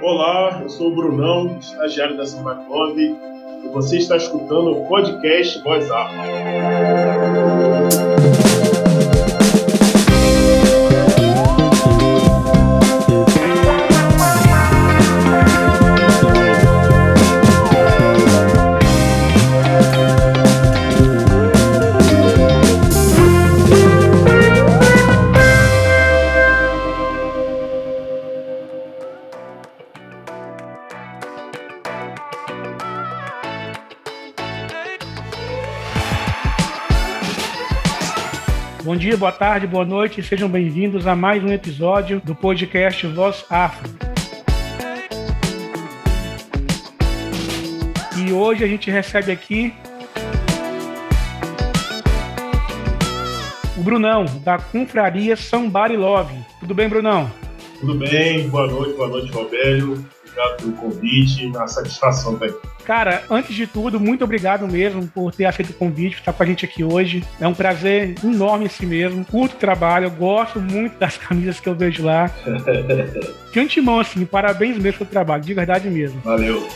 Olá, eu sou o Brunão, estagiário da Simbaclove, e você está escutando o podcast Voz Alta. Boa tarde, boa noite, sejam bem-vindos a mais um episódio do podcast Voz Afro. E hoje a gente recebe aqui o Brunão, da Confraria Somebody Love. Tudo bem, Brunão? Tudo bem, boa noite, boa noite, Robélio. Obrigado pelo convite, uma satisfação estar aqui. Cara, antes de tudo, muito obrigado mesmo por ter aceito o convite, por estar com a gente aqui hoje. É um prazer enorme assim mesmo. Curto o trabalho, eu gosto muito das camisas que eu vejo lá. De antemão, assim, parabéns mesmo pelo trabalho, de verdade mesmo. Valeu.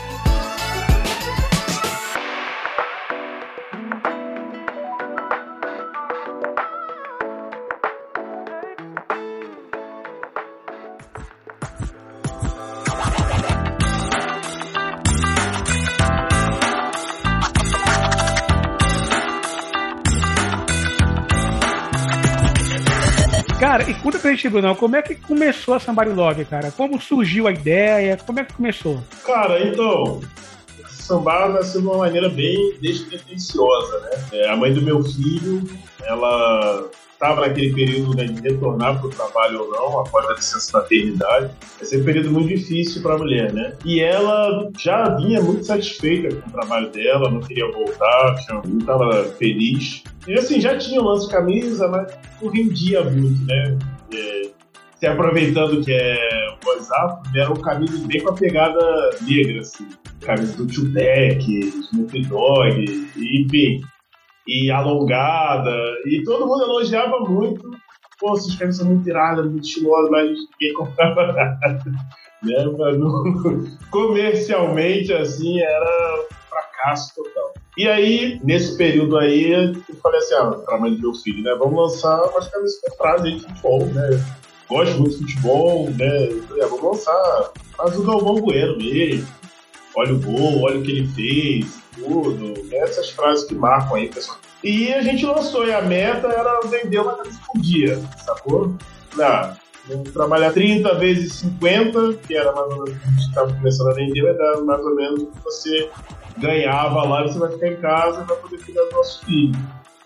Gente, Brunão, como é que começou a Somebody Love, cara? Como surgiu a ideia? Como é que começou? Cara, então, sambar nasceu de uma maneira bem despretensiosa, né? É, a mãe do meu filho, ela estava naquele período né, de retornar para o trabalho ou não, após a licença maternidade. Esse é um período muito difícil para a mulher, né? E ela já vinha muito satisfeita com o trabalho dela, não queria voltar, não estava feliz. E assim, já tinha o lance de camisa, mas não rendia muito, né? É, se aproveitando que é o WhatsApp, eram camisas bem com a pegada negra, assim. Camisa do Tupac, Snoop Dogg, enfim e alongada, e todo mundo elogiava muito. Pô, essas camisas são muito iradas, muito estilosas, mas ninguém comprava nada. Né? Comercialmente, assim, era um fracasso total. E aí, nesse período aí, eu falei assim, ah, pra mãe do meu filho, né, vamos lançar umas camisas que trazem de futebol, né, gosto muito de futebol, né, falei, ah, vamos lançar, faz o Galvão Bueno mesmo, olha o gol, olha o que ele fez, tudo, essas frases que marcam aí, pessoal. E a gente lançou, e a meta era vender uma camisa por dia, sacou? Ah, trabalhar 30 vezes 50, que era mais ou menos o que a gente estava começando a vender, vai dar mais ou menos você ganhava lá, e você vai ficar em casa e vai poder cuidar do nosso filho.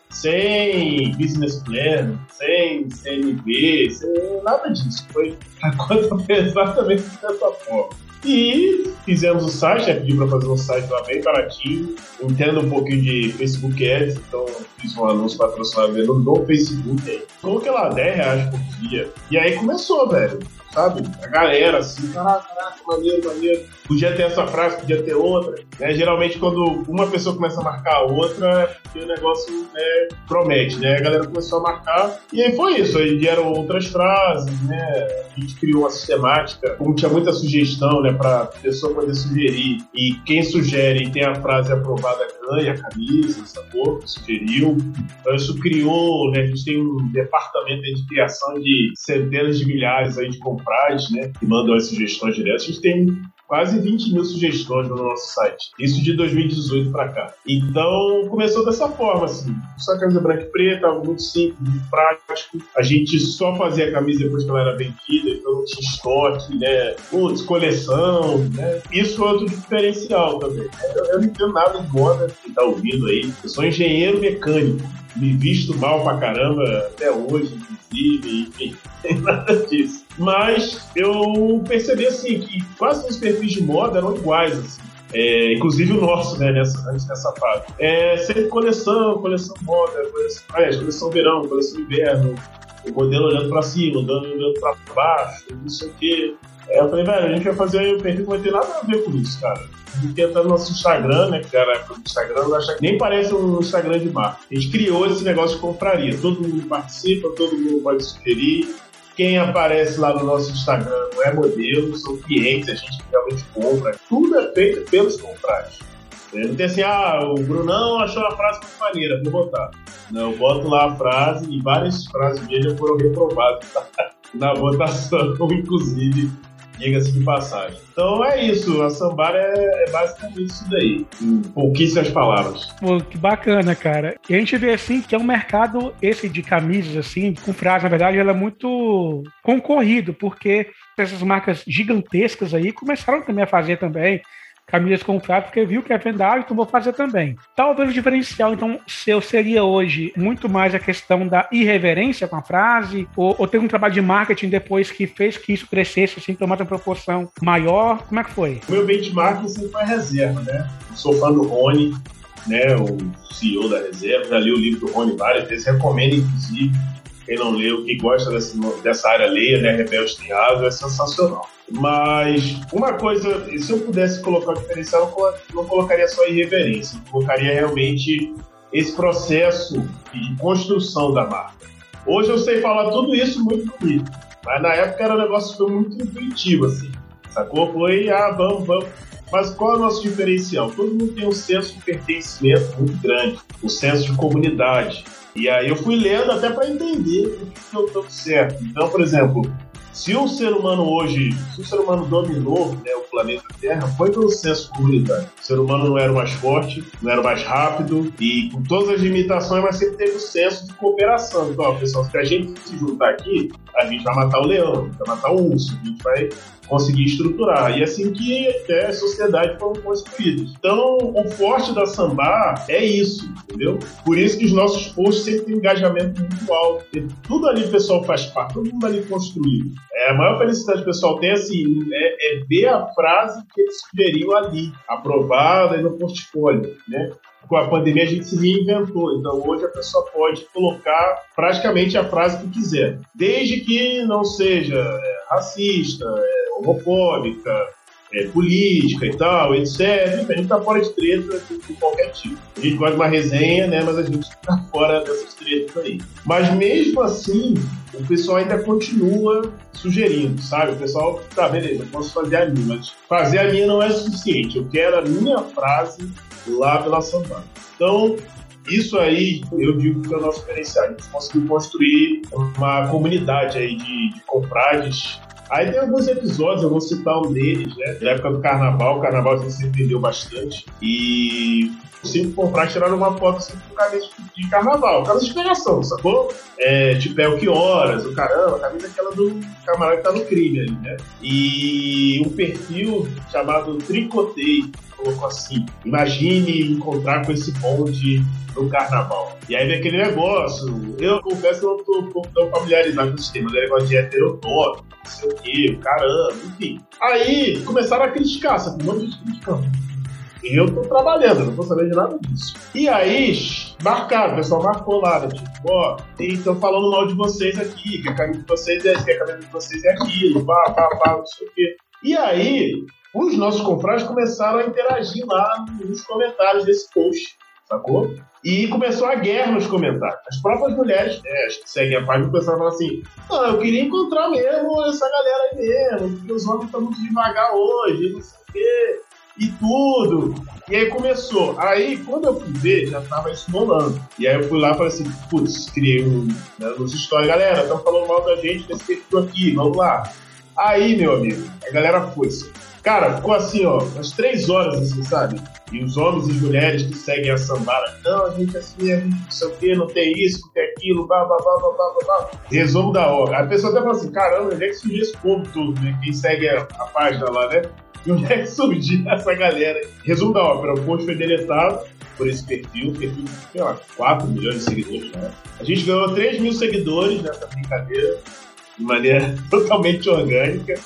Sem business plan, sem CNV, sem nada disso. Foi, a conta exatamente dessa forma. E fizemos o site, né? Pedi para fazer um site lá bem baratinho. Entendo um pouquinho de Facebook Ads, então fiz um anúncio patrocinado no Facebook. Coloquei lá 10 reais por dia. E aí começou, velho sabe? A galera, assim, caraca, caraca, maneiro, maneiro. Podia ter essa frase, podia ter outra. Né? Geralmente, quando uma pessoa começa a marcar a outra, é porque o negócio né, promete, né? A galera começou a marcar. E aí foi isso. Aí vieram outras frases, né? A gente criou uma sistemática. Como tinha muita sugestão, né? Pra pessoa poder sugerir. E quem sugere e tem a frase aprovada ganha a camisa, sacou? Sugeriu. Então isso criou, né? A gente tem um departamento de criação de centenas de milhares aí de né? Que mandam as sugestões diretas. A gente tem quase 20 mil sugestões no nosso site. Isso de 2018 para cá. Então, começou dessa forma, assim. Só camisa branca e preta, algo muito simples, muito prático. A gente só fazia a camisa depois que ela era vendida, então tinha estoque, né? Putz, coleção, né? Isso é outro diferencial também. Eu, eu não entendo nada de moda, que tá ouvindo aí. Eu sou engenheiro mecânico. Me visto mal pra caramba até hoje, inclusive, enfim, tem nada disso. Mas eu percebi assim que quase todos os perfis de moda eram iguais, assim. É, inclusive o nosso, né, nessa, antes dessa fase. É, sempre coleção, coleção moda, coleção, coleção verão, coleção inverno, o modelo olhando para cima, olhando, olhando para baixo, não sei o quê. Eu falei, velho, a gente vai fazer o perfil que vai ter nada a ver com isso, cara. A gente entrar no nosso Instagram, né? Que era o Instagram, acha que nem parece um Instagram de marca. A gente criou esse negócio de compraria. Todo mundo participa, todo mundo pode sugerir. Quem aparece lá no nosso Instagram não é modelo, são clientes, a gente realmente compra. Tudo é feito pelos comprados. Não tem assim, ah, o Brunão achou a frase muito maneira, vou botar. Não, eu boto lá a frase e várias frases dele já foram reprovadas na votação, inclusive diga-se de passagem. Então é isso, a Sambar é, é, basicamente isso daí, em pouquíssimas palavras. Pô, que bacana, cara. E a gente vê assim que é um mercado, esse de camisas, assim, com frase, na verdade, ela é muito concorrido, porque essas marcas gigantescas aí começaram também a fazer também camisas compradas porque viu que é vendável, então vou fazer também. Talvez o diferencial, então, seu seria hoje muito mais a questão da irreverência com a frase, ou, ou ter um trabalho de marketing depois que fez que isso crescesse, assim, tomar uma proporção maior. Como é que foi? O meu benchmark sempre foi reserva, né? Sou fã do Rony, né? O CEO da reserva, já li o livro do Rony várias vezes, recomendo, inclusive. Quem não leu, quem gosta dessa, dessa área, leia, né? Rebelde Triado, é sensacional. Mas uma coisa, se eu pudesse colocar o diferencial, eu não colocaria só irreverência, eu colocaria realmente esse processo de construção da marca. Hoje eu sei falar tudo isso muito bonito, mas na época era um negócio foi muito intuitivo, assim. Sacou? Foi, ah, vamos, vamos. Mas qual é o nosso diferencial? Todo mundo tem um senso de pertencimento muito grande, um senso de comunidade. E aí eu fui lendo até para entender o que deu tanto certo. Então, por exemplo, se o ser humano hoje, se o ser humano dominou né, o planeta Terra, foi pelo senso comunitário. O ser humano não era o mais forte, não era o mais rápido, e com todas as limitações, mas sempre teve o senso de cooperação. Então, ó, pessoal, se a gente se juntar aqui, a gente vai matar o leão, vai matar o urso, a gente vai conseguir estruturar. E é assim que até a sociedade foram construídas. Então, o forte da Sambá é isso, entendeu? Por isso que os nossos posts sempre têm engajamento muito alto. Tudo ali o pessoal faz parte, todo mundo ali construído. É, a maior felicidade que o pessoal tem assim, é, é ver a frase que eles sugeriram ali, aprovada no portfólio, né? com a pandemia a gente se reinventou. Então hoje a pessoa pode colocar praticamente a frase que quiser, desde que não seja é, racista, é, homofóbica, é, política e tal, etc. A gente tá fora de treta de, qualquer tipo. A gente gosta de uma resenha, né? Mas a gente tá fora dessas tretas aí. Mas mesmo assim, o pessoal ainda continua sugerindo, sabe? O pessoal, tá, beleza, posso fazer a minha, mas fazer a minha não é suficiente. Eu quero a minha frase lá pela Santana. Então, isso aí, eu digo que é o nosso diferencial. A gente conseguiu construir uma comunidade aí de, de Aí tem alguns episódios, eu vou citar um deles, né? Na época do carnaval, o carnaval se entendeu bastante. E cinco comprar tiraram uma foto assim, com camisa de carnaval, camisa de inspiração, sacou? É, tipo, é o que horas, o caramba, a camisa aquela do camarada que tá no crime ali, né? E um perfil chamado Tricotei, colocou assim: imagine encontrar com esse bonde no carnaval. E aí vem aquele negócio. Eu confesso que eu tô um pouco tão familiarizado com o sistema, né? negócio de heterotópico, não sei o quê, caramba, enfim. Aí começaram a criticar, sabe? Um monte de gente eu tô trabalhando, não tô sabendo de nada disso. E aí, marcaram, o pessoal marcou lá, né? tipo, ó, estão falando mal de vocês aqui, que a camisa de vocês é que a camisa de vocês é aquilo, pá, pá, pá, não sei o quê. E aí, os nossos confrades começaram a interagir lá nos comentários desse post, sacou? E começou a guerra nos comentários. As próprias mulheres né, que seguem a página começaram a falar assim: não, eu queria encontrar mesmo essa galera aí mesmo, porque os homens estão muito devagar hoje, não sei o quê, e tudo. E aí começou. Aí, quando eu fui ver, já tava isso. E aí eu fui lá e falei assim: putz, criei um, né, nos stories, galera, estão falando mal da gente nesse perfil aqui, vamos lá. Aí, meu amigo, a galera foi. -se. Cara, ficou assim, ó, umas três horas, assim, sabe? E os homens e mulheres que seguem a sambara, não, a gente é assim, a gente não sei o quê, não tem isso, não tem aquilo, blá, blá, blá, blá, blá, blá. Resumo da hora. A pessoa até fala assim, caramba, onde é que surgiu esse povo todo, né? Quem segue a, a página lá, né? E onde é que surgiu essa galera? Resumo da ópera, o post foi deletado por esse perfil, perfil de, sei lá, 4 milhões de seguidores, né? A gente ganhou 3 mil seguidores nessa brincadeira, de maneira totalmente orgânica.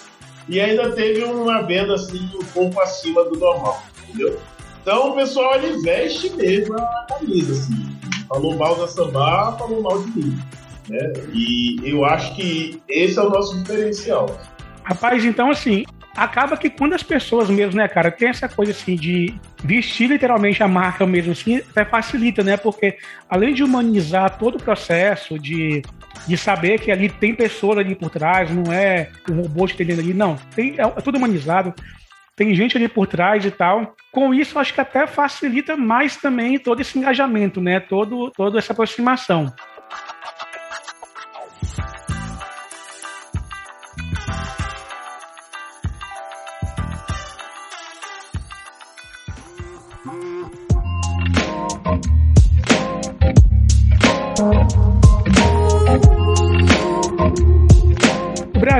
E ainda teve uma venda assim um pouco acima do normal, entendeu? Então o pessoal ele veste mesmo a camisa, assim. Falou mal da samba, falou mal de mim. Né? E eu acho que esse é o nosso diferencial. Rapaz, então assim, acaba que quando as pessoas mesmo, né, cara, tem essa coisa assim de vestir literalmente a marca mesmo assim, até facilita, né? Porque além de humanizar todo o processo de de saber que ali tem pessoas ali por trás, não é o robô entendendo ali, não. Tem, é, é tudo humanizado, tem gente ali por trás e tal. Com isso, acho que até facilita mais também todo esse engajamento, né? Todo, toda essa aproximação.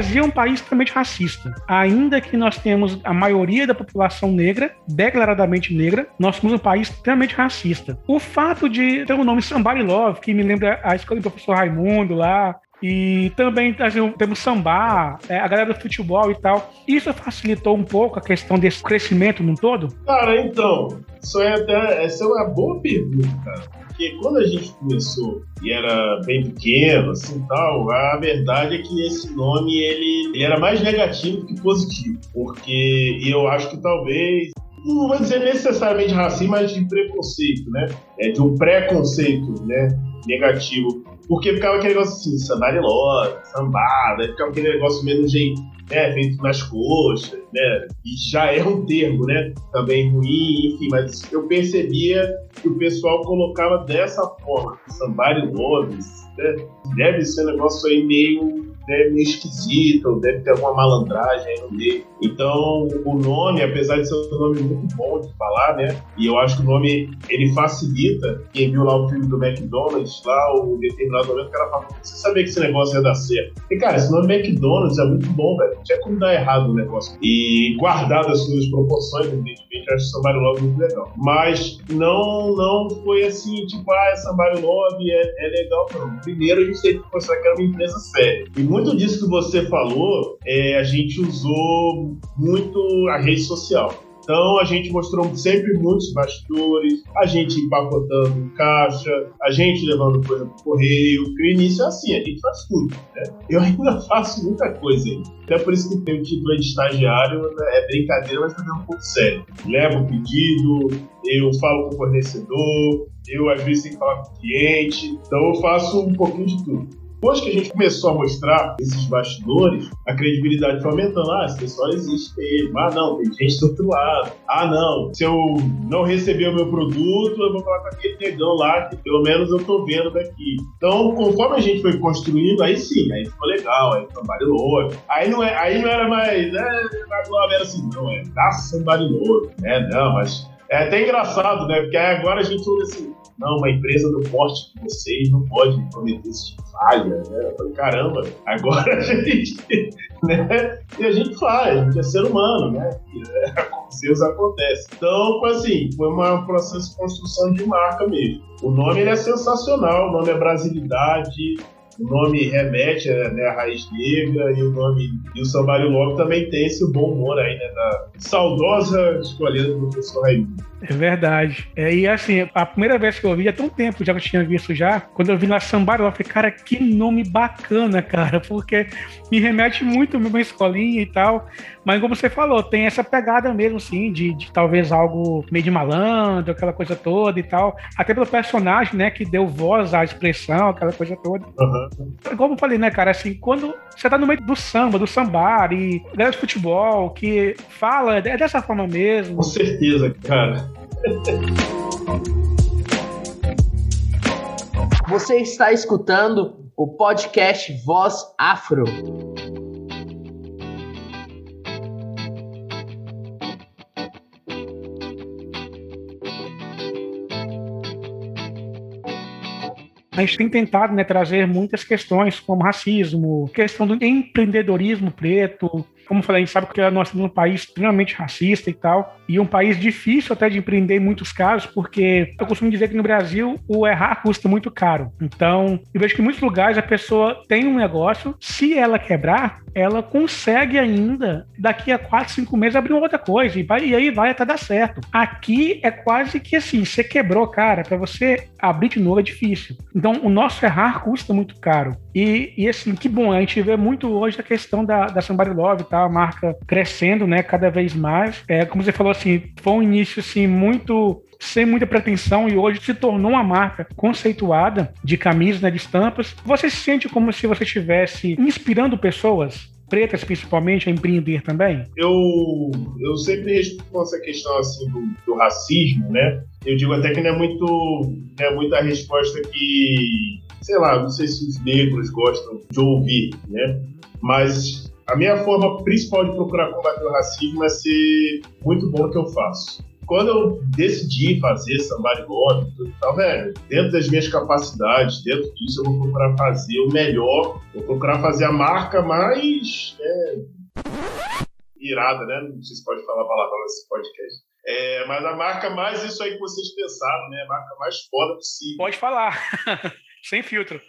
Brasil é um país extremamente racista. Ainda que nós temos a maioria da população negra, declaradamente negra, nós somos um país extremamente racista. O fato de ter o nome Somebody Love, que me lembra a escola do professor Raimundo lá, e também temos samba, é, a galera do futebol e tal. Isso facilitou um pouco a questão desse crescimento no todo? Cara, então, isso é até, essa é uma boa pergunta, porque quando a gente começou e era bem pequeno, assim tal, a verdade é que esse nome ele, ele era mais negativo que positivo, porque eu acho que talvez não vou dizer necessariamente racismo, mas de preconceito, né? É, de um preconceito, né? Negativo. Porque ficava aquele negócio assim, sandarilose, sambada, ficava aquele negócio menos jeito, né? Feito nas coxas, né? E já é um termo, né? Também ruim, enfim, mas eu percebia que o pessoal colocava dessa forma, somebody loves, né? Deve ser um negócio aí meio né, meio esquisito, deve ter alguma malandragem aí no meio. Então, o nome, apesar de ser um nome muito bom de falar, né? E eu acho que o nome ele facilita. Quem viu lá o filme do McDonald's, lá o determinado momento, o cara fala: você sabia que esse negócio ia dar certo? E cara, esse nome McDonald's é muito bom, velho. Não tinha como dar errado o negócio. E guardado as suas proporções, evidentemente, eu acho Somebody Love muito legal. Mas não, não foi assim, tipo, ah, Somebody Love é, é legal, não. Primeiro a gente teve que mostrar que era uma empresa séria. E muito disso que você falou, é, a gente usou muito a rede social. Então a gente mostrou sempre muitos bastidores, a gente empacotando caixa, a gente levando coisa pro correio. o início é assim, a gente faz tudo. Né? Eu ainda faço muita coisa aí. Até por isso que tem o título de estagiário, né? é brincadeira, mas também é um pouco sério. Levo o pedido, eu falo com o fornecedor, eu às vezes tenho que falar com o cliente, então eu faço um pouquinho de tudo. Depois que a gente começou a mostrar esses bastidores, a credibilidade foi aumentando. Ah, esse pessoal existe mesmo. Ah, não, tem gente do outro lado. Ah, não, se eu não receber o meu produto, eu vou falar com aquele negão lá, que pelo menos eu tô vendo daqui. Então, conforme a gente foi construindo, aí sim, aí ficou legal, aí trabalho louco. Aí não, é, aí não era mais, né, era assim, não, é da Somebody louco, né, não, mas é até engraçado, né, porque agora a gente olha assim, não, uma empresa do porte de vocês não pode prometer esse tipo de falha, né? Eu falei, caramba, agora a gente, né? E a gente faz, a gente é ser humano, né? E, é, erros acontecem. Então, assim, foi um processo de construção de marca mesmo. O nome é sensacional, o nome é Brasilidade, o nome remete né, à raiz negra e o nome e o Sambario Love também tem esse bom humor aí, né? Da saudosa escolha do professor Raimundo. É verdade. É, e assim, a primeira vez que eu vi, há tão tempo já que eu tinha visto já, quando eu vi na Sambario, eu falei, cara, que nome bacana, cara, porque me remete muito à minha escolinha e tal. Mas como você falou, tem essa pegada mesmo, sim, de, de, talvez algo meio de malandro, aquela coisa toda e tal. Até pelo personagem, né, que deu voz à expressão, aquela coisa toda. Uhum. Como eu falei, né, cara, assim, quando você tá no meio do samba, do sambar e galera de futebol que fala, é dessa forma mesmo. Com certeza, cara. Você está escutando o podcast Voz Afro. A gente tem tentado né, trazer muitas questões como racismo, questão do empreendedorismo preto, como falei, a gente sabe que nós temos um país extremamente racista e tal, e um país difícil até de empreender em muitos casos, porque eu costumo dizer que no Brasil o errar custa muito caro. Então, eu vejo que em muitos lugares a pessoa tem um negócio, se ela quebrar, ela consegue ainda, daqui a 4, 5 meses, abrir uma outra coisa, e, vai, e aí vai até dar certo. Aqui é quase que assim, você quebrou, cara, para você abrir de novo é difícil. Então, o nosso errar custa muito caro. E, e, assim, que bom, a gente vê muito hoje a questão da, da Somebody Love, tá? A marca crescendo, né, cada vez mais. É, como você falou, assim, foi um início, assim, muito sem muita pretensão e hoje se tornou uma marca conceituada de camisas, né, de estampas. Você se sente como se você estivesse inspirando pessoas? Pretas, principalmente, a empreender também? Eu, eu sempre respondo essa questão assim do, do, racismo, né? Eu digo até que não é muito, não é muita resposta que, sei lá, não sei se os negros gostam de ouvir, né? Mas a minha forma principal de procurar combater o racismo é ser muito bom no que eu faço quando eu decidi fazer Somebody Love, tá, velho, dentro das minhas capacidades, dentro disso, eu vou procurar fazer o melhor, vou procurar fazer a marca mais é, irada, né? Não sei se pode falar a palavra nesse podcast. É, mas a marca mais isso aí que vocês pensaram, né? A marca mais foda possível. Pode falar. Sem filtro.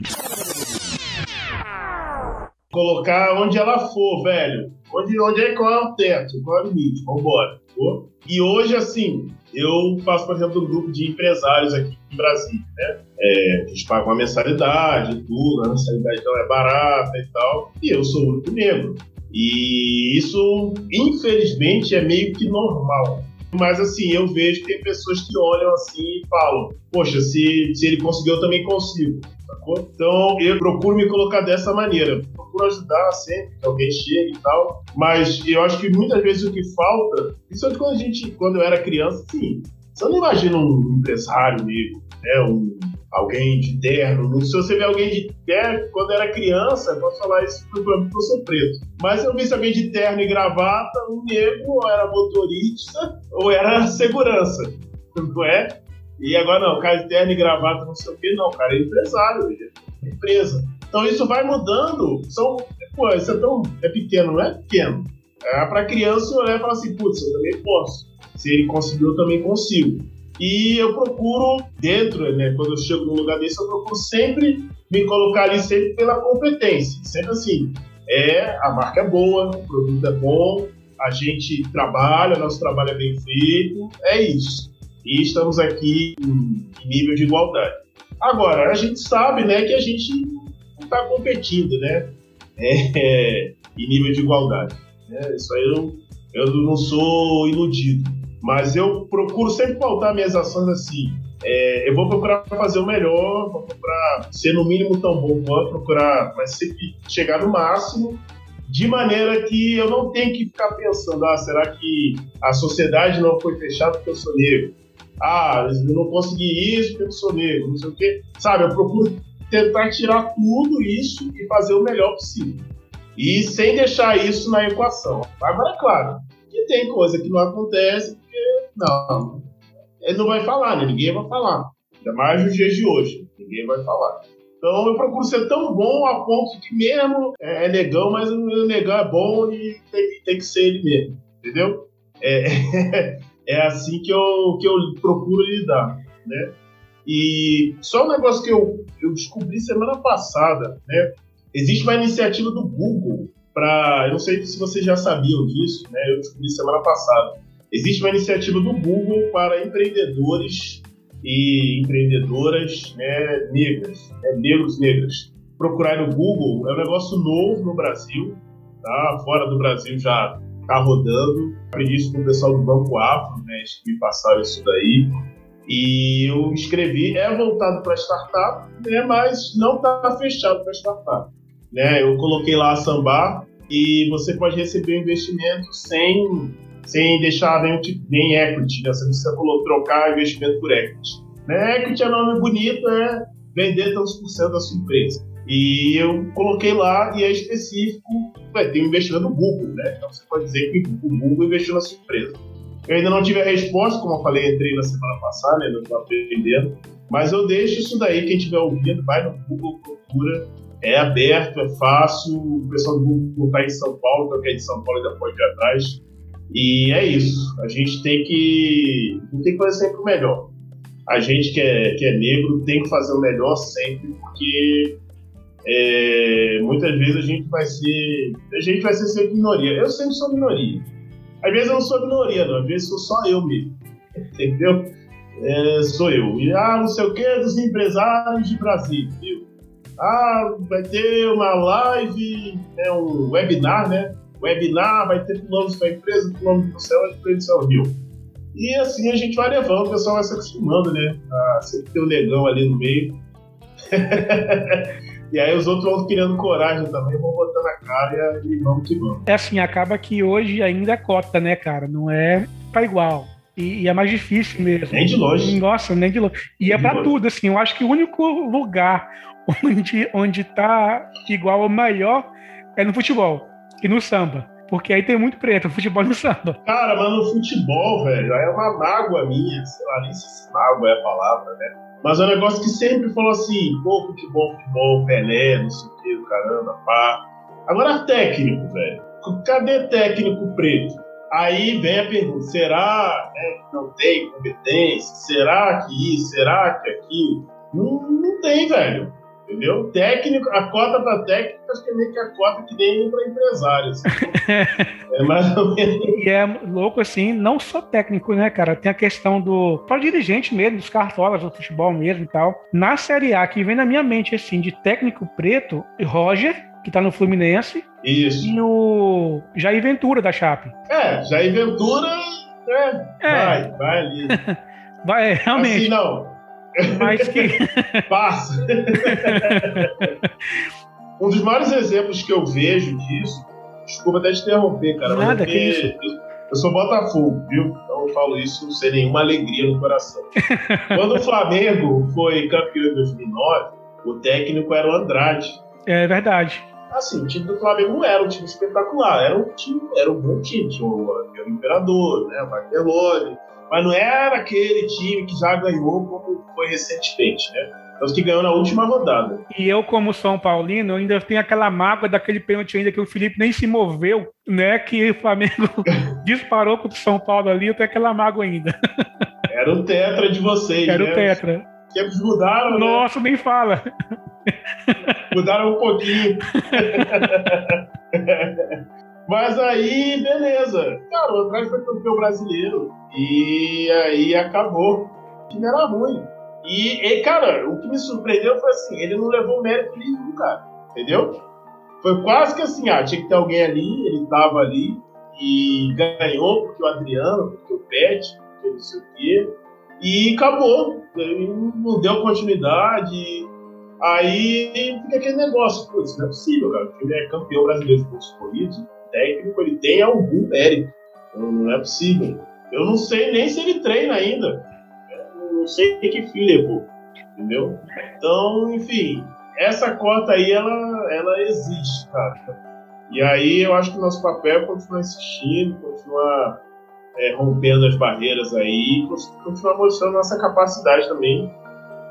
Colocar onde ela for, velho. Onde, onde é qual é o teto, qual é o limite? Vambora. Pô? E hoje, assim, eu faço, por exemplo, um grupo de empresários aqui em Brasília, né? É, a mensalidade, tudo, a mensalidade não é barata e tal, e eu sou o único negro. E isso, infelizmente, é meio que normal. Mas assim, eu vejo que tem pessoas que olham assim e falam: Poxa, se, se ele conseguiu, eu também consigo. Sacou? Então eu procuro me colocar dessa maneira. Procuro ajudar sempre que alguém chegue e tal. Mas eu acho que muitas vezes o que falta, principalmente quando a gente, quando eu era criança, sim. Você não imagina um empresário negro, né? Um, alguém de terno. Se você vê alguém de terno, quando era criança, posso falar isso porque eu sou preto. Mas eu visse alguém de terno e gravata, um negro ou era motorista ou era segurança. Não é? E agora não, cara de terno e gravata, não sei o quê, não, cara, é empresário, é empresa. Então isso vai mudando. São, pô, isso é tão. É pequeno, não é pequeno. É para criança olhar e falar assim, putz, eu também posso. Se ele conseguiu, eu também consigo. E eu procuro, dentro, né, quando eu chego num lugar desse, eu procuro sempre me colocar ali sempre pela competência. Sempre assim, é, a marca é boa, o produto é bom, a gente trabalha, nosso trabalho é bem feito, é isso. E estamos aqui em, nível de igualdade. Agora, a gente sabe, né, que a gente está competindo, né, é, em nível de igualdade. Né? Isso aí eu, eu não sou iludido. Mas eu procuro sempre pautar minhas ações assim. É, eu vou procurar fazer o melhor, vou procurar ser no mínimo tão bom quanto, procurar, mas sempre chegar no máximo, de maneira que eu não tenho que ficar pensando, ah, será que a sociedade não foi fechada porque eu sou negro? Ah, eu não consegui isso porque eu sou negro, não sei o quê. Sabe, eu procuro tentar tirar tudo isso e fazer o melhor possível. E sem deixar isso na equação. Agora, é claro, que tem coisa que não acontece não. Ele não vai falar, né? Ninguém vai falar. Ainda mais nos dias de hoje. Ninguém vai falar. Então eu procuro ser tão bom a ponto que mesmo é, é negão, mas o negão é bom e tem, tem que ser ele mesmo. Entendeu? É, é assim que eu, que eu procuro lidar, né? E só um negócio que eu, eu descobri semana passada, né? Existe uma iniciativa do Google para, eu não sei se vocês já sabiam disso, né? Eu descobri semana passada Existe uma iniciativa do Google para empreendedores e empreendedoras né, negras, né, negros negras. Procurar no Google é um negócio novo no Brasil, tá? fora do Brasil já está rodando. Aprendi isso com o pessoal do Banco Afro, né, que me passaram isso daí. E eu escrevi, é voltado para startup, né, mas não está fechado para startup. Né? Eu coloquei lá a Sambar e você pode receber um investimento sem sem deixar nenhum nem equity, né? Você falou trocar investimento por equity. Né? Equity é nome bonito, é vender tantos por cento da sua empresa. E eu coloquei lá e é específico, é, tem um investimento no Google, né? Então você pode dizer que o Google investiu na sua empresa. Eu ainda não tive a resposta, como eu falei, entrei na semana passada, né? Não estou aprendendo. Mas eu deixo isso daí, quem estiver ouvindo, vai no Google, procura. É aberto, é fácil. O pessoal do Google está em São Paulo, então quem é de São Paulo ainda pode ir atrás e é isso. A gente tem que, tem que fazer sempre o melhor. A gente que é, que é negro tem que fazer o melhor sempre, porque é, muitas vezes a gente vai ser. A gente vai ser sempre minoria. Eu sempre sou minoria. Às vezes eu não sou minoria, não. Às vezes sou só eu mesmo. Entendeu? É, sou eu. E ah, não sei o que, dos empresários de Brasília. Ah, vai ter uma live, né, um webinar, né? Webinar, vai ter planos para a empresa, planos para o céu, a empresa Rio. E assim a gente vai levando, o pessoal vai se acostumando, né? Ah, sempre tem um negão ali no meio. e aí os outros vão criando coragem também, vão botando a cara e vamos que vamos. É assim, acaba que hoje ainda é cota, né, cara? Não é para igual. E, e, é mais difícil mesmo. Nem de longe. Nossa, nem de longe. E é para tudo, assim. Eu acho que o único lugar onde, onde tá igual ou maior é no futebol e no samba. Porque aí tem muito preto, futebol e no samba. Cara, mas no futebol, velho, é uma mágoa minha, sei lá, nem se mágoa é a palavra, né? Mas é um negócio que sempre falou assim, pô, futebol, futebol, Pelé, não sei o que, caramba, pá. Agora técnico, velho. Cadê técnico preto? Aí vem a pergunta: será né, que não tem competência? Será que isso? Será que aquilo? Não, não tem, velho. Entendeu? Técnico, a cota para técnico acho que é meio que a cota que tem para empresários. é mais ou menos. E é louco assim, não só técnico, né, cara? Tem a questão do. Para dirigente mesmo, dos cartolas do futebol mesmo e tal. Na Série A, que vem na minha mente assim, de técnico preto, Roger, que tá no Fluminense. Isso. E o Jair Ventura da Chape. É, Jair Ventura, né? É. Vai, vai ali. vai, é, realmente. Assim não. Mas que. Passa. um dos maiores exemplos que eu vejo disso, desculpa até te interromper, cara, Nada, porque que isso? Eu, eu sou Botafogo, viu? Então eu falo isso sem nenhuma alegria no coração. Quando o Flamengo foi campeão em 2009, o técnico era o Andrade. É verdade. Assim, o time do Flamengo não era um time espetacular, era um time, era um bom time. Tinha o, o Imperador, né, o Barcelona, mas não era aquele time que já ganhou como foi recentemente, né? Tanto que ganhou na última rodada. E eu, como São Paulino, ainda tenho aquela mágoa daquele pênalti ainda que o Felipe nem se moveu, né? Que o Flamengo disparou contra o São Paulo ali, eu tenho aquela mágoa ainda. Era o tetra de vocês, Era né? o tetra. Que mudaram, né? Nossa, né? nem fala. Mudaram um pouquinho. Mas aí, beleza. Cara, o André foi campeão brasileiro. E aí acabou. O time era ruim. E, e, cara, o que me surpreendeu foi assim: ele não levou mérito nenhum, cara. Entendeu? Foi quase que assim: ah, tinha que ter alguém ali, ele tava ali. E ganhou, porque o Adriano, porque o Pet, porque não sei o quê. E acabou. Não deu continuidade. Aí fica aquele negócio, putz, não é possível, cara. Ele é campeão brasileiro de pontos corridos, técnico, ele tem algum mérito. Então, não é possível. Eu não sei nem se ele treina ainda. Eu não sei que fim levou. Entendeu? Então, enfim, essa cota aí, ela, ela existe, cara. E aí eu acho que o nosso papel é continuar insistindo, continuar é, rompendo as barreiras aí, continuar mostrando nossa capacidade também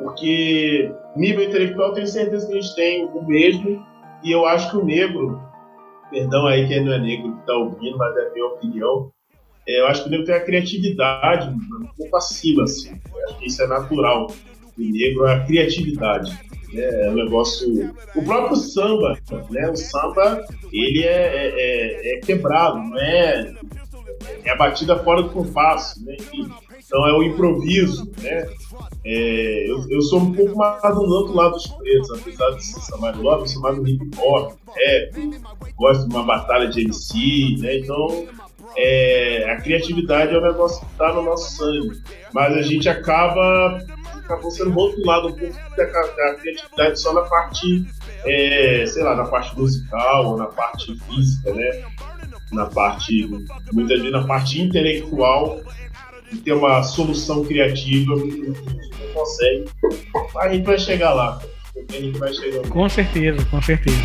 porque nível intelectual tenho certeza que a gente tem o mesmo, e eu acho que o negro, perdão aí quem não é negro que está ouvindo, mas é a minha opinião, é, eu acho que o negro tem a criatividade um pouco acima, assim. Eu acho que isso é natural. O negro é a criatividade. Né? É um negócio. O próprio samba, né? O samba, ele é, é, é, é quebrado, não é. É a batida fora do compasso, né? Enfim, então é o improviso, né? É, eu, eu, sou um pouco mais do outro lado dos pretos, apesar de ser mais lado, eu sou mais do hip hop, rap, gosto de uma batalha de MC, né? Então é, a criatividade é um negócio que está no nosso sangue, mas a gente acaba acabou sendo rotulado um pouco da, da criatividade só na parte, é, sei lá, na parte musical ou na parte física, né? Na parte, muitas vezes na parte intelectual ter uma solução criativa, a gente não consegue. Mas a gente vai chegar lá. A gente vai chegar lá. Com certeza, com certeza.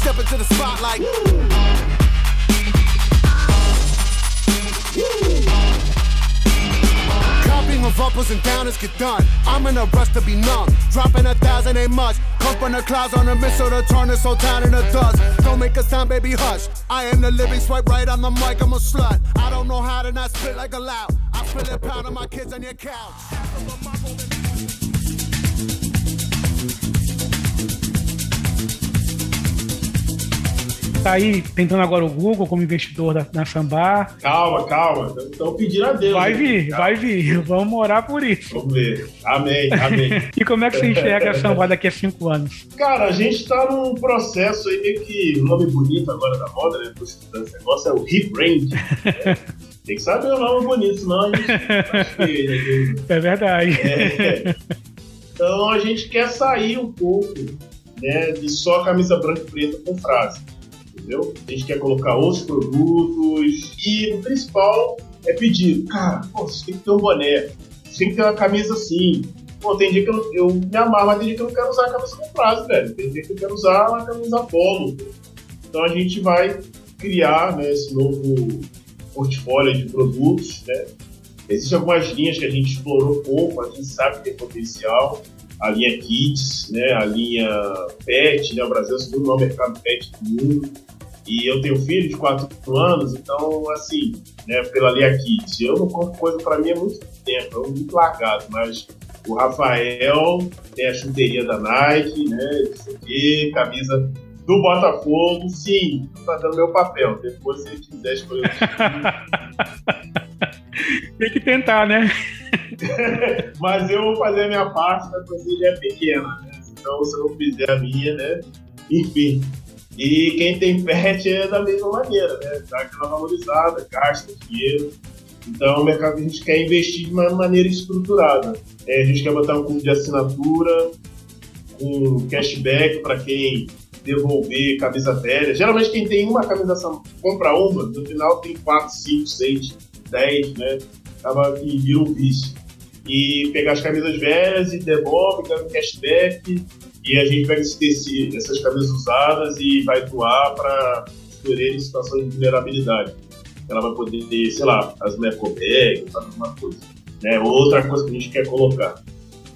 Step into the spotlight. Of uppers and downers get done. I'm in a rush to be numb. Dropping a thousand ain't much. From the clouds on a missile to turn this whole town dust. Don't make a sound, baby, hush. I am the living swipe right on the mic, I'm a slut. I don't know how to not spit like a loud. I spit a pound on my kids on your couch. Tá aí tentando agora o Google como investidor da, na Sambar. Calma, calma. Estão pedindo a Deus. Vai vir, vai vir. Vamos orar por isso. Vamos ver. Amém, amém. e como é que você enxerga a Sambar daqui a cinco anos? Cara, a gente está num processo aí meio que. Um nome bonito agora da moda, né? Estudando esse negócio, é o rebrand. Né? Tem que saber o nome bonito, senão a gente. é verdade. É. Então a gente quer sair um pouco né, de só camisa branca e preta com frase. Entendeu? A gente quer colocar outros produtos e o principal é pedir, cara, pô, você tem que ter um boné, você tem que ter uma camisa assim. Pô, tem dia que eu, eu me amarro, mas tem dia que eu não quero usar a camisa com frase, velho. Tem dia que eu quero usar uma camisa polo. Então a gente vai criar né, esse novo portfólio de produtos, né? Existem algumas linhas que a gente explorou pouco, a gente sabe que tem potencial. A linha Kids, né? a linha Pet, né? o Brasil é o segundo maior mercado pet do mundo. E eu tenho filho de 4 anos, então, assim, né, pela linha Kids, eu não compro coisa para mim há muito tempo, é muito largado, mas o Rafael tem a chuteiria da Nike, né? Isso aqui, camisa do Botafogo, sim, tô fazendo meu papel. Depois, se ele quiser escolher Tem que tentar, né? Mas eu vou fazer a minha parte, a coisa já é pequena, né? Então, se eu não fizer a minha, né? Enfim. E quem tem pet é da mesma maneira, né? Dá aquela valorizada, gasta dinheiro. Então, o mercado a gente quer investir de uma maneira estruturada. É, a gente quer botar um clube de assinatura, um cashback para quem devolver camisa velha. Geralmente quem tem uma camisa compra uma, no final tem 4, 5, 6, 10, né? Acaba que vira um vício. E pegar as camisas velhas e devolve, ganha um cashback, e a gente pega esse essas camisas usadas e vai doar para escolher em situações de vulnerabilidade. Ela vai poder sei lá, as Mercobag, fazer alguma coisa. Né? Outra coisa que a gente quer colocar.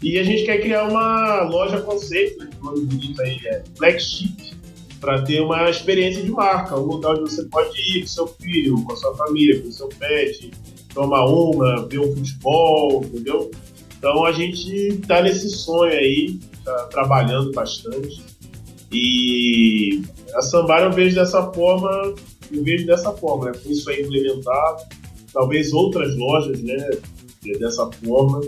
E a gente quer criar uma loja conceito, que o nome bonito aí é flagship, para ter uma experiência de marca, um lugar onde você pode ir com seu filho, com a sua família, com seu pet, tomar uma, ver um futebol, entendeu? Então a gente está nesse sonho aí, tá trabalhando bastante. E a Sambar eu vejo dessa forma, eu vejo dessa forma, né? Com isso aí implementado, talvez outras lojas, né? Dessa forma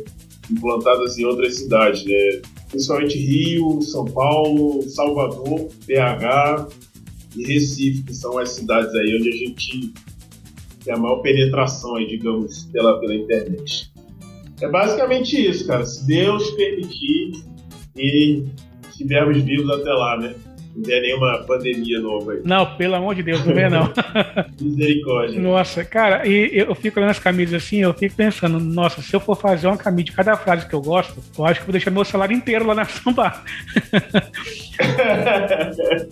implantadas em outras cidades, né? principalmente Rio, São Paulo, Salvador, BH e Recife, que são as cidades aí onde a gente tem a maior penetração, aí, digamos, pela, pela internet. É basicamente isso, cara. Se Deus permitir e estivermos vivos até lá, né? não der nenhuma pandemia nova aí. Não, pelo amor de Deus, não vê não. Misericórdia. Nossa, cara, e eu fico olhando as camisas assim, eu fico pensando, nossa, se eu for fazer uma camisa de cada frase que eu gosto, eu acho que vou deixar meu salário inteiro lá na samba.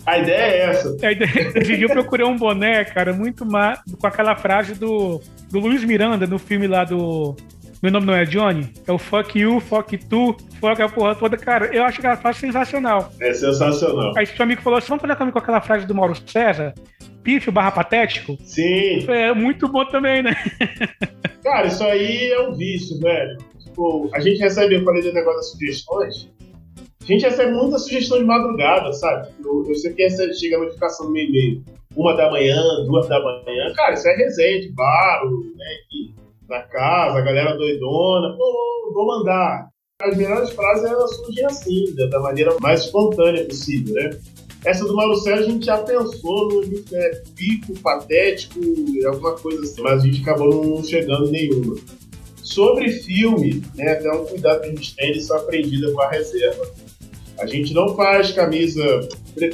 A ideia é essa. A ideia, esse dia eu procurei um boné, cara, muito má, com aquela frase do, do Luiz Miranda no filme lá do meu nome não é Johnny, é o fuck you, fuck tu, fuck a porra toda. Cara, eu acho que ela frase sensacional. É sensacional. Aí seu amigo falou assim: vamos fazer comigo com aquela frase do Mauro César? Pífio barra patético? Sim. É muito bom também, né? Cara, isso aí é um vício, velho. Tipo, a gente recebe, eu falei do negócio das sugestões. A gente recebe muita sugestão de madrugada, sabe? Eu, eu que essa chega a notificação no e-mail. Uma da manhã, duas da manhã. Cara, isso é resenha de bar, né? Na casa, a galera doidona, pô, vou mandar. As melhores frases elas surgem assim, da maneira mais espontânea possível, né? Essa do Mauro Sérgio a gente já pensou no é, pico, patético, alguma coisa assim, mas a gente acabou não chegando em nenhuma. Sobre filme, né, até um cuidado que a gente tem, isso aprendida com a reserva. A gente não faz camisa,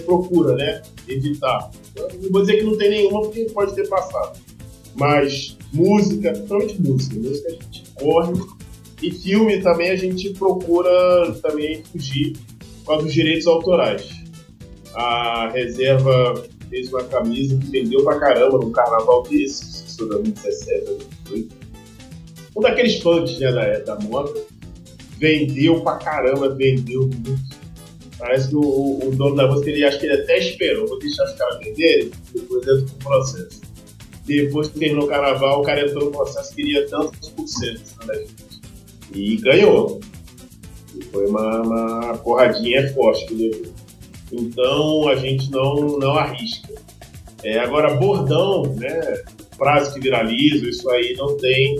procura, né, evitar. não vou dizer que não tem nenhuma, porque pode ter passado. Mas música, principalmente música, música a gente corre. E filme também a gente procura também fugir com os direitos autorais. A reserva fez uma camisa que vendeu pra caramba no carnaval desse, isso 2017, 2018. Um daqueles punks né, da, da moda. Vendeu pra caramba, vendeu muito. Parece que o, o dono da música ele que ele até esperou. Vou deixar os caras venderem, depois entra no processo depois que terminou o carnaval, o cara entrou no processo queria tantos por cento né? E ganhou. E foi uma, uma porradinha forte que levou. Então a gente não, não arrisca. É, agora, bordão, né? Frase que viraliza, isso aí não tem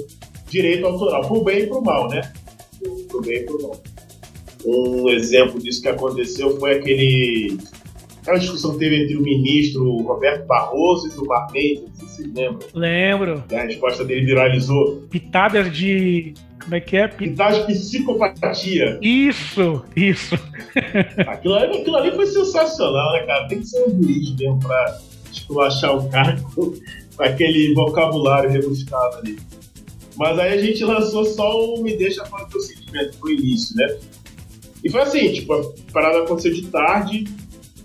direito autoral, pro bem e pro mal, né? Pro bem e pro mal. Um exemplo disso que aconteceu foi aquele. Aquela discussão que teve entre o ministro Roberto Barroso e o Mendes, não sei se vocês lembram. Lembro. A resposta dele viralizou. Pitadas de. Como é que é? Pitadas de psicopatia. Isso, isso. Aquilo ali, aquilo ali foi sensacional, né, cara? Tem que ser um juiz mesmo pra esculachar o cara com aquele vocabulário rebuscado ali. Mas aí a gente lançou só o Me Deixa Falar do Sentimento, pro início, né? E foi assim, tipo, a parada aconteceu de tarde,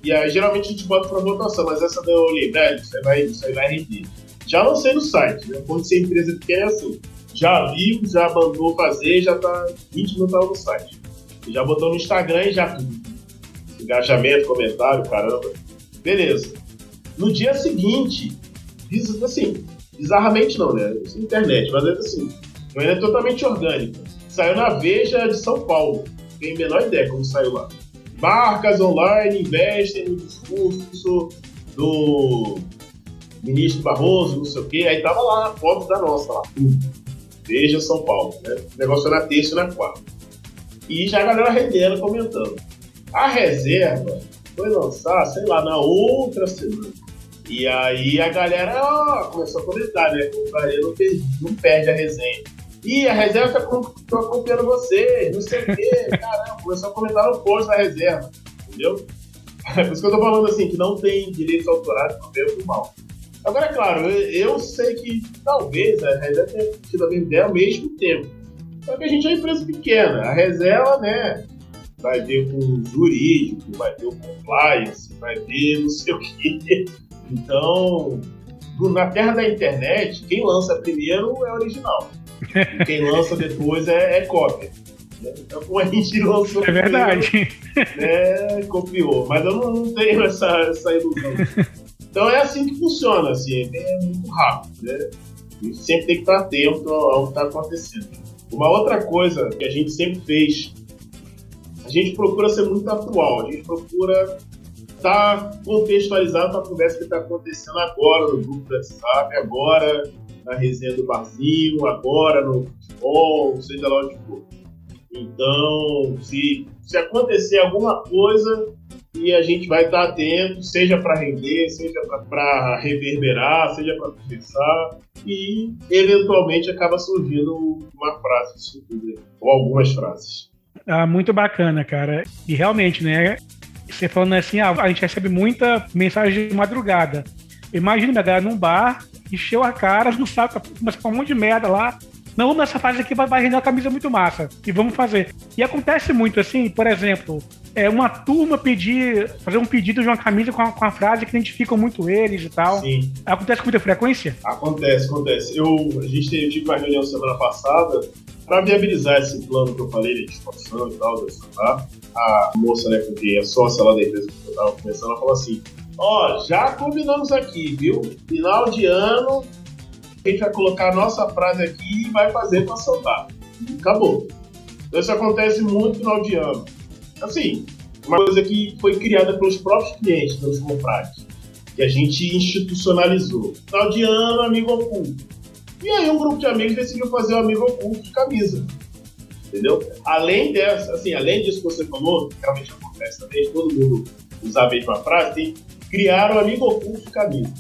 e aí geralmente a gente bota pra votação, mas essa deu velho, isso aí vai, isso aí vai render. Já lancei no site, né? Quando ser empresa pequena é assim. Já viu, já mandou fazer, já tá 20 minutos no site. Já botou no Instagram e já. Engajamento, comentário, caramba. Beleza. No dia seguinte, assim, bizarramente não, né? Isso é internet, mas é assim, é totalmente orgânico. Saiu na Veja de São Paulo tenho a menor ideia como saiu lá. Marcas online investem no discurso do ministro Barroso, não sei o quê. Aí tava lá a foto da nossa, lá. Veja São Paulo. Né? O negócio na terça e na quarta. E já a galera rendendo, comentando. A reserva foi lançar, sei lá, na outra semana. E aí a galera ó, começou a comentar, né? Não, não perde a resenha. Ih, a reserva tá, acompanhando você, não sei o quê. Caramba, começou a comentar no post da reserva, entendeu? Por isso que eu tô falando assim, que não tem direitos autorais pro bem ou pro mal. Agora, é claro, eu, eu, sei que talvez a reserva tenha tido a mesma ideia ao mesmo tempo. Só que a gente é uma empresa pequena. A reserva, né, vai ver com o jurídico, vai ver o compliance, vai ver não sei o quê. Então, na terra da internet, quem lança primeiro é o Quem lança depois é, é cópia. Então, como a gente lançou. É verdade. né, copiou. Mas eu não, não, tenho essa, essa ilusão. Então é assim que funciona, assim, é muito rápido, né? A gente sempre tem que estar atento ao que está acontecendo. Uma outra coisa que a gente sempre fez, a gente procura ser muito atual, a gente procura estar contextualizado para a conversa que está acontecendo agora no grupo do WhatsApp, agora na resenha do barzinho, agora no futebol, seja lá onde for. Então, se, se acontecer alguma coisa, e a gente vai estar atento, seja para render, seja para reverberar, seja para conversar, e eventualmente acaba surgindo uma frase ou algumas frases. Ah, muito bacana, cara. E realmente, né? Você falando assim, ah, a gente recebe muita mensagem de madrugada. Imagina, galera, num bar, encheu a cara, não sabe, mas com um monte de merda lá. Não, nessa fase aqui vai, vai render uma camisa muito massa. E vamos fazer. E acontece muito assim, por exemplo, é uma turma pedir, fazer um pedido de uma camisa com a, com a frase que identificam muito eles e tal. Sim. Acontece com muita frequência? Acontece, acontece. Eu, a gente teve uma reunião semana passada para viabilizar esse plano que eu falei de expansão e tal, dessa, tá? A moça, né, quem é sócia lá da empresa que eu tava começando, ela falou assim: Ó, já combinamos aqui, viu? Final de ano, a gente vai colocar a nossa frase aqui e vai fazer para soltar. Acabou. Então isso acontece muito no final de ano. Assim, uma coisa que foi criada pelos próprios clientes dos compradores, que a gente institucionalizou. Final de ano, amigo oculto. E aí um grupo de amigos decidiu fazer o amigo oculto de camisa. Entendeu? Além dessa, assim, além disso que você falou, que realmente acontece também, todo mundo usar a mesma frase, tem criaram o amigo oculto camisa.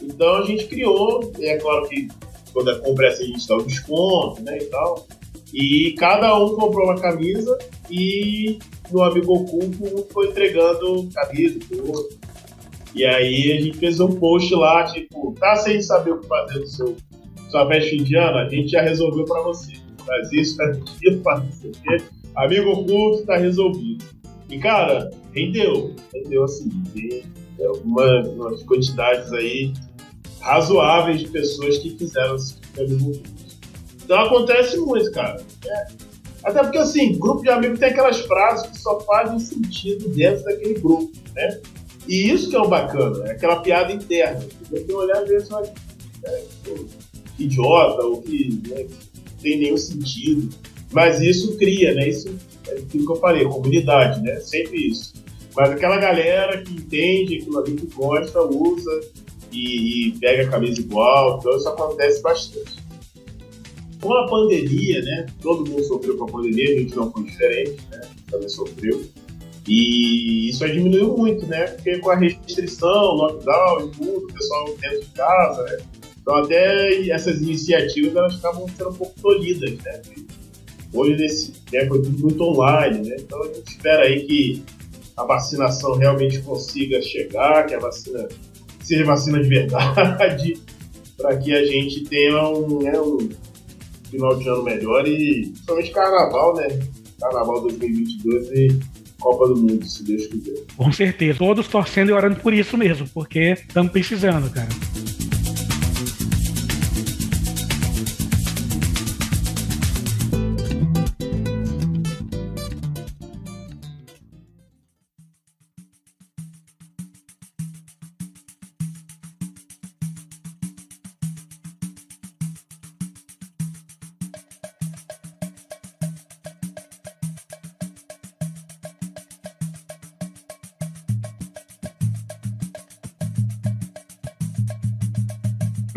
Então a gente criou, é claro que quando a compra é assim, a gente dá o um desconto, né, e tal. E cada um comprou uma camisa e no amigo oculto um foi entregando camisa outro. E aí a gente fez um post lá, tipo, tá sem saber o que fazer no seu sua festa indiana, a gente já resolveu para você. Faz isso, faz aquilo, faz isso aqui. Amigo oculto tá resolvido. E cara, rendeu. Rendeu assim. É uma, umas quantidades aí razoáveis de pessoas que fizeram esse tipo de Então acontece muito, cara. É. Até porque, assim, grupo de amigos tem aquelas frases que só fazem sentido dentro daquele grupo, né? E isso que é o bacana, é aquela piada interna. Você tem que olhar e ver só é, idiota ou que né, não tem nenhum sentido. Mas isso cria, né? Isso é aquilo que eu falei, comunidade, né? Sempre isso. Mas aquela galera que entende aquilo ali, que gosta, usa e, e pega a camisa igual, então isso acontece bastante. Com a pandemia, né? Todo mundo sofreu com a pandemia, a gente não foi diferente, né? Também sofreu. E isso diminuiu muito, né? Porque com a restrição, lockdown e tudo, o pessoal dentro de casa, né? Então até essas iniciativas elas acabam sendo um pouco tolhidas, né? Hoje nesse tempo é tudo muito online, né? Então a gente espera aí que a vacinação realmente consiga chegar, que a vacina seja vacina de verdade, para que a gente tenha um, né, um final de ano melhor e principalmente carnaval, né? Carnaval 2022 e Copa do Mundo, se Deus quiser. Com certeza. Todos torcendo e orando por isso mesmo, porque estamos precisando, cara.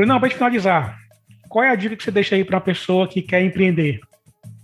Bruno, para finalizar, qual é a dica que você deixa aí para uma pessoa que quer empreender?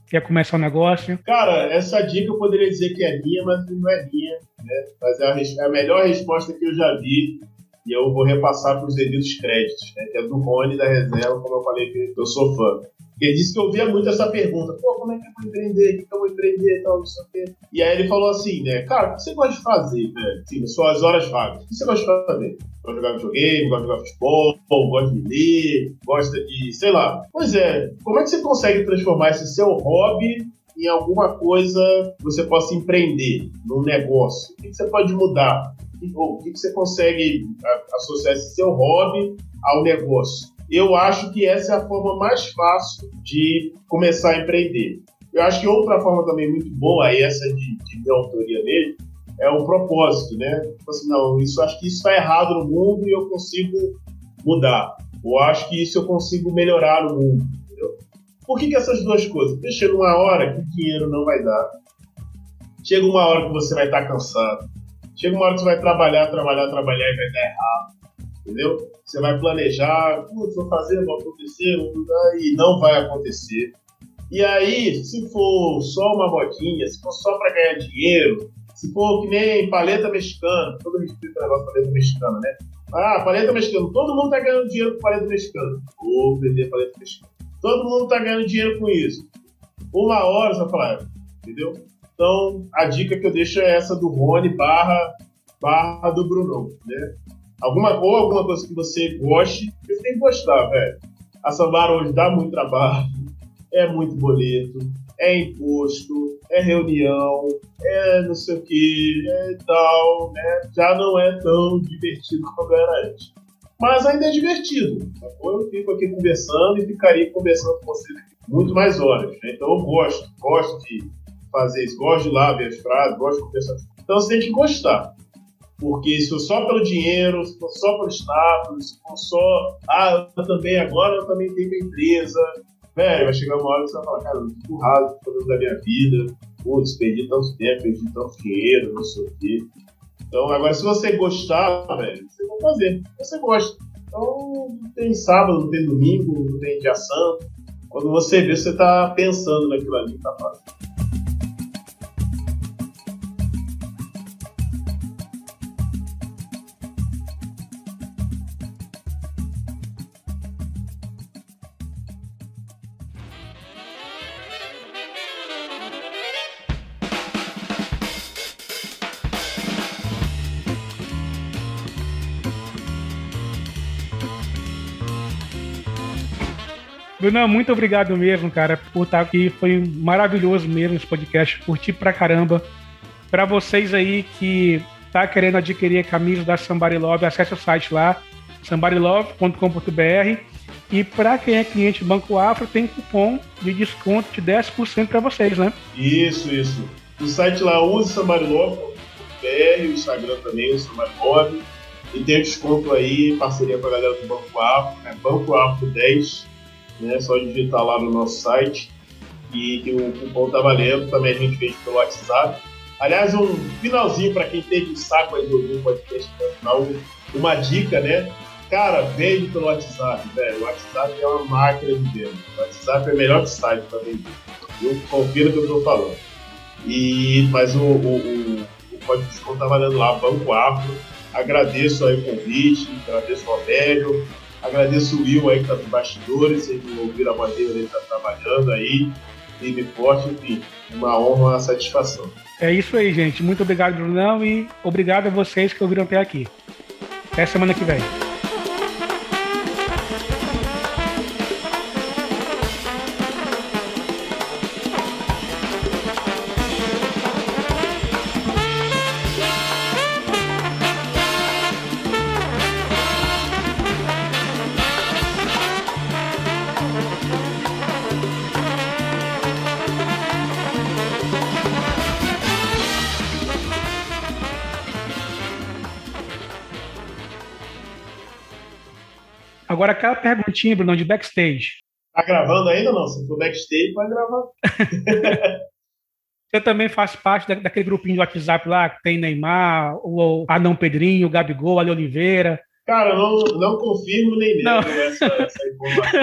Quer começar um negócio? Cara, essa dica eu poderia dizer que é minha, mas não é minha. Né? Mas é a, é a melhor resposta que eu já vi e eu vou repassar para os devidos créditos, né? que é do Rony da Reserva, como eu falei que eu sou fã. Ele disse que ouvia muito essa pergunta: pô, como é que eu vou empreender? O que, eu vou empreender e tal, não sei o quê. E aí ele falou assim, né, cara, o que você gosta de fazer, velho? Assim, suas horas vagas. O que você gosta de fazer? Gosta de jogar videogame, gosta de jogar futebol, gosta de ler, gosta de, sei lá. Pois é, como é que você consegue transformar esse seu hobby em alguma coisa que você possa empreender, num negócio? O que você pode mudar? O que você consegue associar esse seu hobby ao negócio? Eu acho que essa é a forma mais fácil de começar a empreender. Eu acho que outra forma também muito boa, e essa de, de minha autoria mesmo, é o propósito, né? Tipo assim, não, isso acho que isso está errado no mundo e eu consigo mudar. Ou acho que isso eu consigo melhorar no mundo, entendeu? Por que, que essas duas coisas? Porque chega uma hora que o dinheiro não vai dar. Chega uma hora que você vai estar cansado. Chega uma hora que você vai trabalhar, trabalhar, trabalhar e vai dar errado entendeu? Você vai planejar, putz, vou fazer, vou acontecer, vou mudar, e não vai acontecer. E aí, se for só uma modinha, se for só para ganhar dinheiro, se for que nem paleta mexicana, todo respeito ao negócio paleta mexicana, né? Ah, paleta mexicana, todo mundo tá ganhando dinheiro com paleta mexicana. Vou vender paleta mexicana. Todo mundo tá ganhando dinheiro com isso. Uma hora você vai falar, entendeu? Então, a dica que eu deixo é essa do Rony barra, barra do Bruno, né? Alguma, ou alguma coisa que você goste, você tem que gostar, velho. A Sambar hoje dá muito trabalho, é muito boleto, é imposto, é reunião, é não sei o que, é tal, né? Já não é tão divertido como era antes. Mas ainda é divertido. Eu fico aqui conversando e ficaria conversando com você muito mais horas. Né? Então eu gosto, gosto de fazer isso, gosto de lá ver as frases, gosto de conversar. Então você tem que gostar. Porque se for só pelo dinheiro, se for só pelo status, se for só. Ah, eu também agora eu também tenho minha empresa. Velho, vai chegar uma hora que você vai falar, cara, eu tô empurrado fazendo da minha vida. Putz, perdi tanto tempo, perdi tanto dinheiro, não sei o quê. Então, agora, se você gostar, velho, você vai fazer. Você gosta. Então, não tem sábado, não tem domingo, não tem dia santo. Quando você vê, você tá pensando naquilo ali que tá fazendo. Bruno, muito obrigado mesmo, cara, por estar aqui. Foi maravilhoso mesmo esse podcast. Curti pra caramba. Para vocês aí que tá querendo adquirir a camisa da Somebody Love, acesse o site lá, somebodylove.com.br. E para quem é cliente do Banco Afro, tem cupom de desconto de 10% para vocês, né? Isso, isso. O site lá, use somebodylove.com.br, o Instagram também, o Somebody Love. E tem desconto aí, parceria com a galera do Banco Afro, é Banco Afro 10 né? Só digitar lá no nosso site e que o cupom tá valendo. Também a gente vende pelo WhatsApp. Aliás, um finalzinho para quem teve o saco aí do podcast no final, uma dica, né? Cara, vende pelo WhatsApp, velho. O WhatsApp é uma máquina de venda. O WhatsApp é melhor que site para vender. Eu confio no que eu estou falando. E, mas o, o, o, o Desconto tá valendo lá, Banco Afro. Agradeço aí o convite, agradeço o Aurélio, agradeço o Will aí que tá nos bastidores, vocês ouviram a bandeira dele, tá trabalhando aí, firme forte, enfim, uma honra, uma satisfação. É isso aí, gente. Muito obrigado, Brunão, e obrigado a vocês que ouviram até aqui. Até semana que vem. Agora, aquela perguntinha, Bruno, de backstage. Tá gravando ainda ou não? Se for backstage, vai gravar. Você também faz parte da, daquele grupinho de WhatsApp lá que tem Neymar, o Adão Pedrinho, o Gabigol, Ali Oliveira. Cara, eu não, não confirmo nem nego essa, essa informação.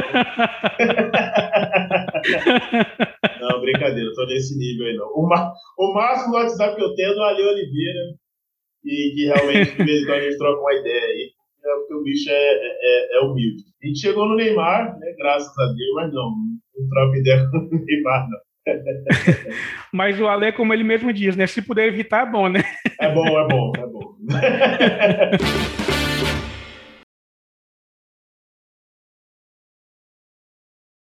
não, brincadeira, eu tô nesse nível aí não. O, o máximo do WhatsApp que eu tenho é do Ali Oliveira, e que realmente de vez em quando a gente troca uma ideia aí é porque o bicho é, é, é, humilde. A gente chegou no Neymar, né, graças a Deus, mas não, não troca ideia com o Neymar, não. Mas o Ale, como ele mesmo diz, né? Se puder evitar, é bom, né? É bom, é bom, é bom.